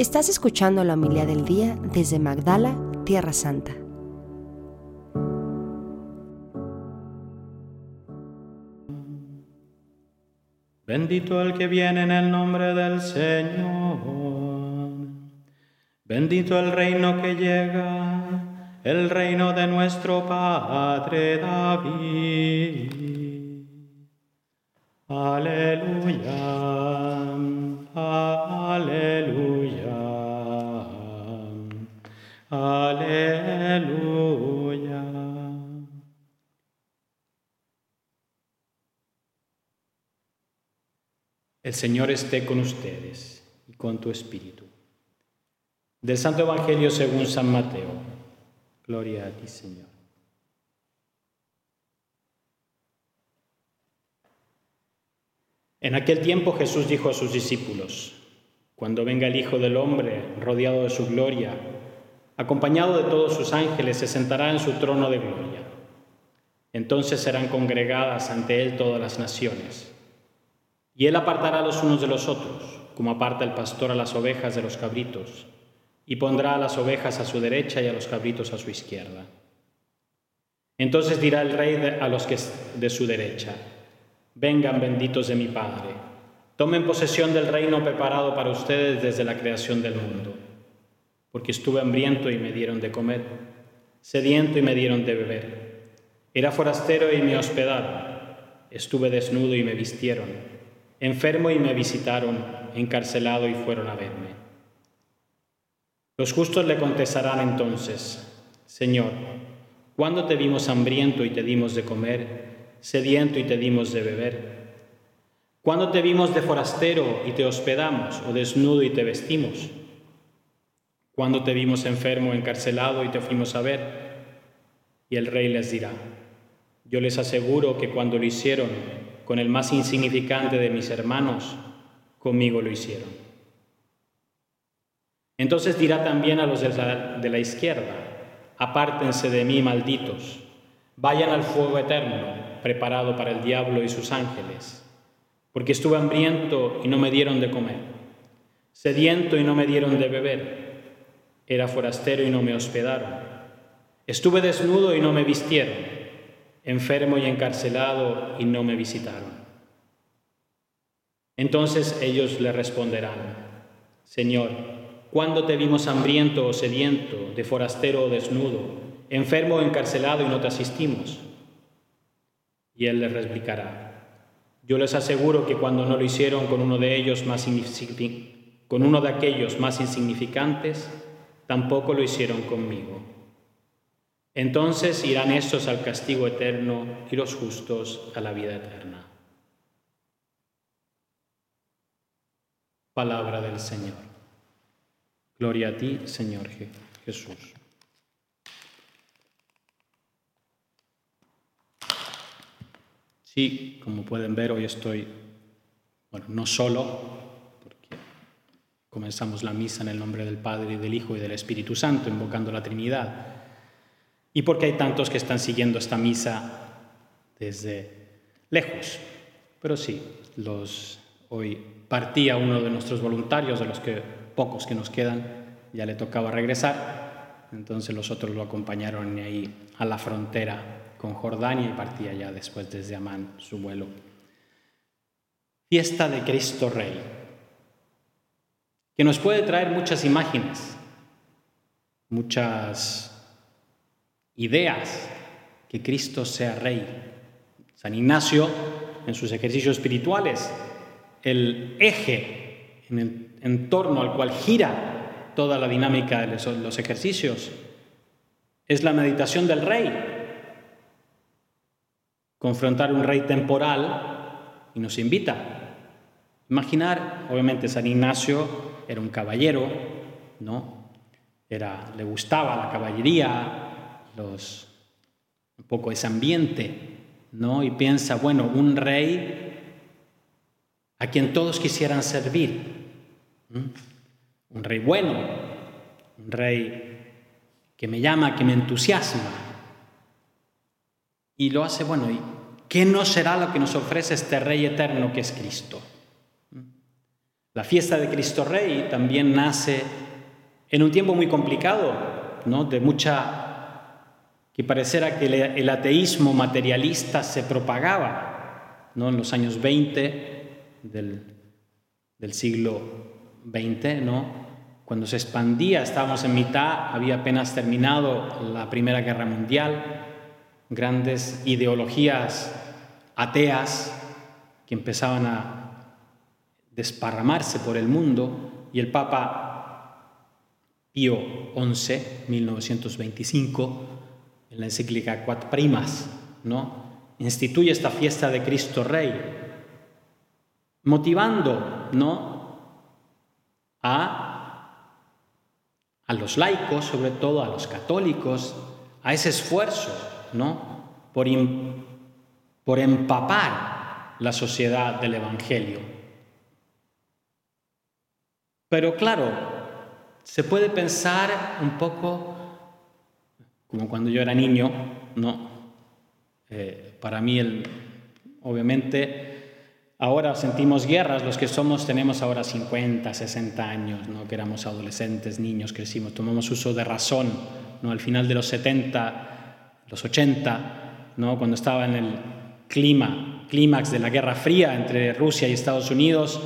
Estás escuchando la humildad del día desde Magdala, Tierra Santa. Bendito el que viene en el nombre del Señor. Bendito el reino que llega, el reino de nuestro Padre David. Aleluya, El Señor esté con ustedes y con tu espíritu. Del Santo Evangelio según San Mateo. Gloria a ti, Señor. En aquel tiempo Jesús dijo a sus discípulos, Cuando venga el Hijo del Hombre, rodeado de su gloria, acompañado de todos sus ángeles, se sentará en su trono de gloria. Entonces serán congregadas ante Él todas las naciones. Y Él apartará los unos de los otros, como aparta el pastor a las ovejas de los cabritos y pondrá a las ovejas a su derecha y a los cabritos a su izquierda. Entonces dirá el rey a los que de su derecha, vengan benditos de mi Padre, tomen posesión del reino preparado para ustedes desde la creación del mundo, porque estuve hambriento y me dieron de comer, sediento y me dieron de beber, era forastero y me hospedaron, estuve desnudo y me vistieron, enfermo y me visitaron, encarcelado y fueron a verme. Los justos le contestarán entonces, Señor, ¿cuándo te vimos hambriento y te dimos de comer, sediento y te dimos de beber? ¿Cuándo te vimos de forastero y te hospedamos, o desnudo y te vestimos? ¿Cuándo te vimos enfermo, encarcelado y te fuimos a ver? Y el rey les dirá, yo les aseguro que cuando lo hicieron con el más insignificante de mis hermanos, conmigo lo hicieron. Entonces dirá también a los de la, izquierda, apártense de mí, malditos, vayan al fuego eterno, preparado para el diablo y sus ángeles, porque estuve hambriento y no me dieron de comer, sediento y no me dieron de beber, era forastero y no me hospedaron, estuve desnudo y no me vistieron, enfermo y encarcelado y no me visitaron. Entonces ellos le responderán, Señor, ¿Cuándo te vimos hambriento o sediento, de forastero o desnudo, enfermo o encarcelado y no te asistimos? Y él les replicará, yo les aseguro que cuando no lo hicieron con uno de con uno de aquellos más insignificantes, tampoco lo hicieron conmigo. Entonces irán estos al castigo eterno y los justos a la vida eterna. Palabra del Señor. Gloria a ti, Señor Jesús. Sí, como pueden ver, hoy estoy, bueno, no solo, porque comenzamos la misa en el nombre del Padre, y del Hijo y del Espíritu Santo, invocando la Trinidad, y porque hay tantos que están siguiendo esta misa desde lejos. Pero sí, los, hoy partía uno de nuestros voluntarios, de los que pocos que nos quedan, ya le tocaba regresar, entonces los otros lo acompañaron ahí a la frontera con Jordania y partía ya después desde Amán su vuelo. Fiesta de Cristo Rey, que nos puede traer muchas imágenes, muchas ideas, que Cristo sea Rey. San Ignacio, en sus ejercicios espirituales, el eje en el en torno al cual gira toda la dinámica de los ejercicios. Es la meditación del rey. Confrontar un rey temporal y nos invita. Imaginar, obviamente San Ignacio era un caballero, ¿no? Era, le gustaba la caballería, los, un poco ese ambiente, ¿no? Y piensa, bueno, un rey a quien todos quisieran servir, un rey bueno, un rey que me llama, que me entusiasma. Y lo hace bueno. ¿Y qué no será lo que nos ofrece este rey eterno que es Cristo? La fiesta de Cristo Rey también nace en un tiempo muy complicado, ¿no? de mucha que pareciera que el ateísmo materialista se propagaba ¿no? en los años 20 del, del siglo XX, ¿no? cuando se expandía, estábamos en mitad, había apenas terminado la Primera Guerra Mundial, grandes ideologías ateas que empezaban a desparramarse por el mundo y el Papa Pío XI, 1925, en la encíclica Quat Primas, ¿no? instituye esta fiesta de Cristo Rey, motivando ¿no? a a los laicos, sobre todo a los católicos, a ese esfuerzo, ¿no? Por, por empapar la sociedad del Evangelio. Pero claro, se puede pensar un poco como cuando yo era niño, ¿no? Eh, para mí, el, obviamente, Ahora sentimos guerras, los que somos tenemos ahora 50, 60 años, ¿no? que éramos adolescentes, niños, crecimos, tomamos uso de razón. ¿no? Al final de los 70, los 80, ¿no? cuando estaba en el clima, clímax de la Guerra Fría entre Rusia y Estados Unidos,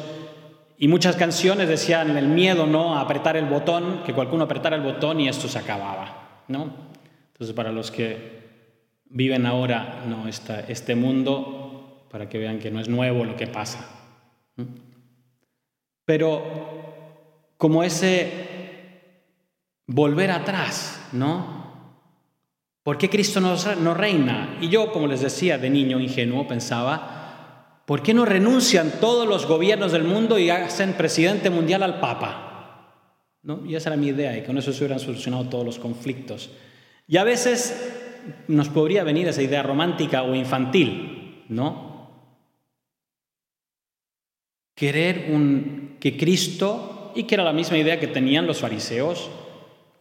y muchas canciones decían el miedo ¿no? a apretar el botón, que cualquiera apretara el botón y esto se acababa. ¿no? Entonces, para los que viven ahora ¿no? este mundo, para que vean que no es nuevo lo que pasa. Pero como ese volver atrás, ¿no? ¿Por qué Cristo no reina? Y yo, como les decía, de niño ingenuo, pensaba, ¿por qué no renuncian todos los gobiernos del mundo y hacen presidente mundial al Papa? ¿No? Y esa era mi idea, y con eso se hubieran solucionado todos los conflictos. Y a veces nos podría venir esa idea romántica o infantil, ¿no? querer un, que Cristo, y que era la misma idea que tenían los fariseos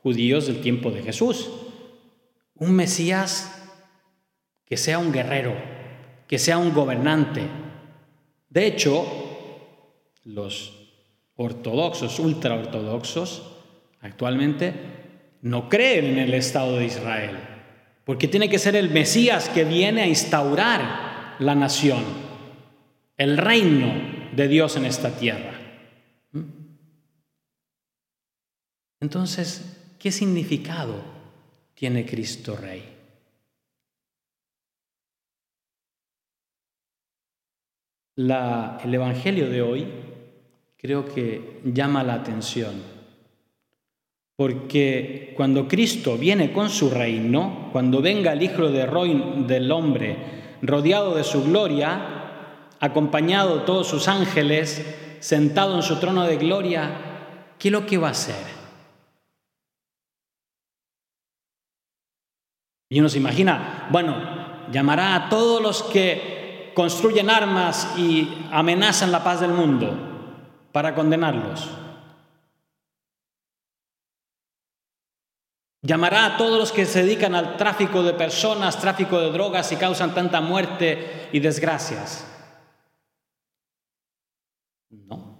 judíos del tiempo de Jesús, un Mesías que sea un guerrero, que sea un gobernante. De hecho, los ortodoxos, ultraortodoxos, actualmente no creen en el Estado de Israel, porque tiene que ser el Mesías que viene a instaurar la nación, el reino de Dios en esta tierra. ¿Mm? Entonces, ¿qué significado tiene Cristo Rey? el Evangelio de hoy creo que llama la atención, porque cuando Cristo viene con su reino, cuando venga el Hijo de del Hombre rodeado de su gloria, acompañado de todos sus ángeles, sentado en su trono de gloria, ¿qué es lo que va a hacer? Y uno se imagina, bueno, llamará a todos los que construyen armas y amenazan la paz del mundo para condenarlos. Llamará a todos los que se dedican al tráfico de personas, tráfico de drogas y causan tanta muerte y desgracias. No.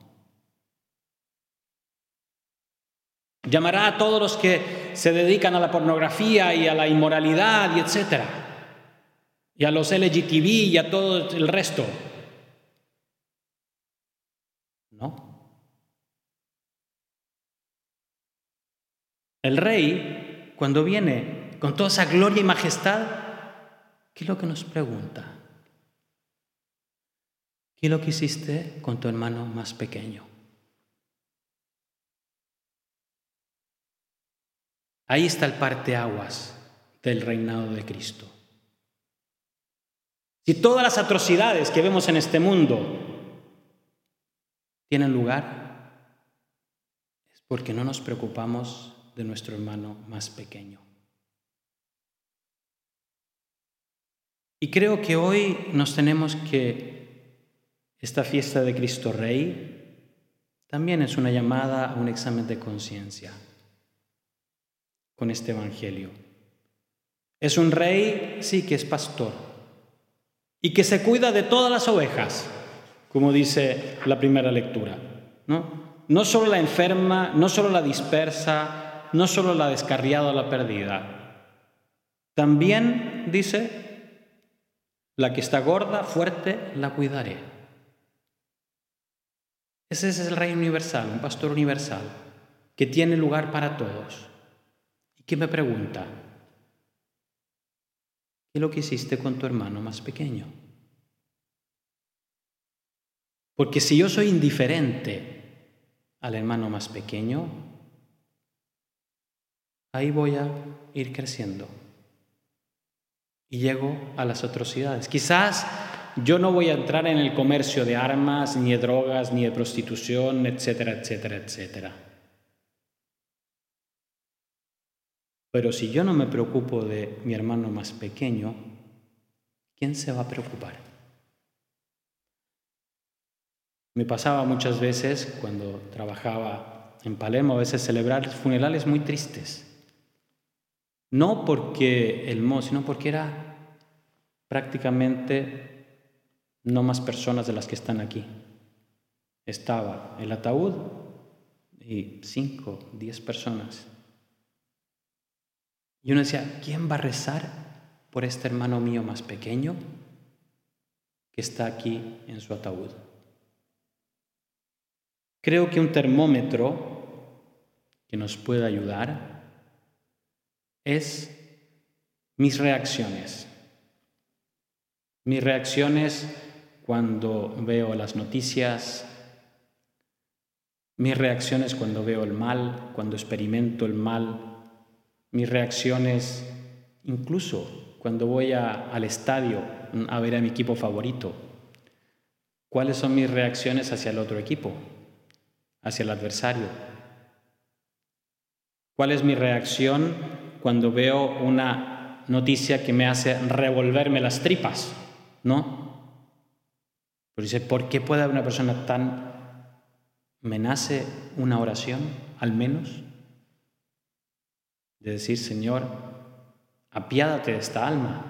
Llamará a todos los que se dedican a la pornografía y a la inmoralidad y etcétera. Y a los LGTB y a todo el resto. No. El rey, cuando viene con toda esa gloria y majestad, ¿qué es lo que nos pregunta? ¿Y lo que hiciste con tu hermano más pequeño? Ahí está el parteaguas del reinado de Cristo. Si todas las atrocidades que vemos en este mundo tienen lugar, es porque no nos preocupamos de nuestro hermano más pequeño. Y creo que hoy nos tenemos que esta fiesta de Cristo Rey también es una llamada a un examen de conciencia con este Evangelio. Es un rey, sí, que es pastor y que se cuida de todas las ovejas, como dice la primera lectura. ¿no? No solo la enferma, no solo la dispersa, no solo la descarriada o la perdida. También dice, la que está gorda, fuerte, la cuidaré. Ese es el rey universal, un pastor universal, que tiene lugar para todos. Y que me pregunta, ¿qué es lo que hiciste con tu hermano más pequeño? Porque si yo soy indiferente al hermano más pequeño, ahí voy a ir creciendo. Y llego a las atrocidades. Quizás yo no voy a entrar en el comercio de armas, ni de drogas, ni de prostitución, etcétera, etcétera, etcétera. Pero si yo no me preocupo de mi hermano más pequeño, ¿quién se va a preocupar? Me pasaba muchas veces cuando trabajaba en Palermo, a veces celebrar funerales muy tristes. No porque el mo, sino porque era prácticamente no más personas de las que están aquí. Estaba el ataúd y cinco, diez personas. Y uno decía, ¿quién va a rezar por este hermano mío más pequeño que está aquí en su ataúd? Creo que un termómetro que nos puede ayudar es mis reacciones. Mis reacciones cuando veo las noticias, mis reacciones cuando veo el mal, cuando experimento el mal, mis reacciones, incluso cuando voy al estadio a ver a mi equipo favorito. ¿Cuáles son mis reacciones hacia el otro equipo, hacia el adversario? ¿Cuál es mi reacción cuando veo una noticia que me hace revolverme las tripas? ¿No? Pues dice, ¿por qué puede haber una persona tan... ¿Me nace una oración, al menos? de decir, Señor, apiádate de esta alma,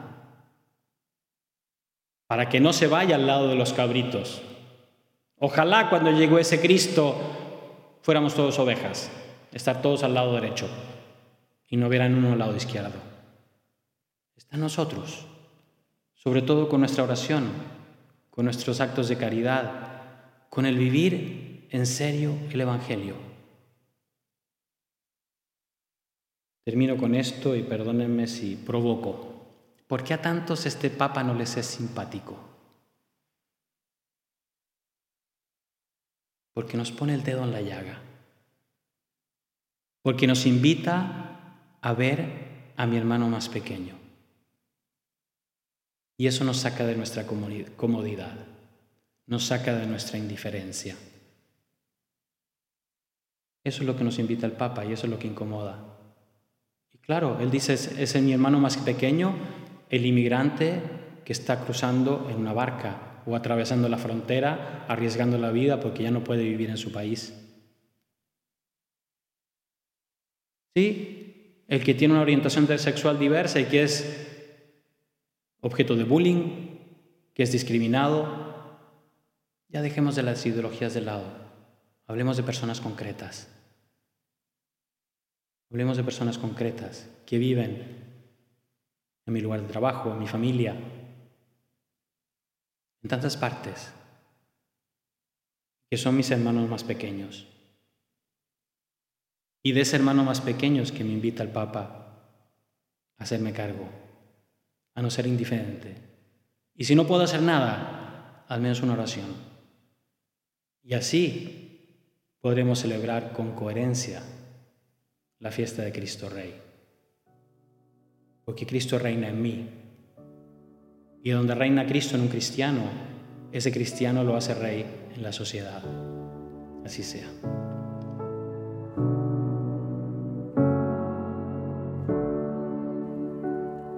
para que no se vaya al lado de los cabritos. Ojalá cuando llegó ese Cristo fuéramos todos ovejas, estar todos al lado derecho y no vieran uno al lado izquierdo. Está en nosotros, sobre todo con nuestra oración, con nuestros actos de caridad, con el vivir en serio el Evangelio. Termino con esto y perdónenme si provoco. ¿Por qué a tantos este Papa no les es simpático? Porque nos pone el dedo en la llaga. Porque nos invita a ver a mi hermano más pequeño. Y eso nos saca de nuestra comodidad, nos saca de nuestra indiferencia. Eso es lo que nos invita el Papa y eso es lo que incomoda. Claro, él dice, es, mi hermano más pequeño, el inmigrante que está cruzando en una barca o atravesando la frontera, arriesgando la vida porque ya no puede vivir en su país. Sí, el que tiene una orientación sexual diversa y que es objeto de bullying, que es discriminado. Ya dejemos de las ideologías de lado, hablemos de personas concretas. Hablemos de personas concretas que viven en mi lugar de trabajo, en mi familia, en tantas partes, que son mis hermanos más pequeños. Y de ese hermano más pequeño es que me invita el Papa a hacerme cargo, a no ser indiferente. Y si no puedo hacer nada, al menos una oración. Y así podremos celebrar con coherencia la fiesta de Cristo Rey. Porque Cristo reina en mí. Y donde reina Cristo en un cristiano, ese cristiano lo hace rey en la sociedad. Así sea.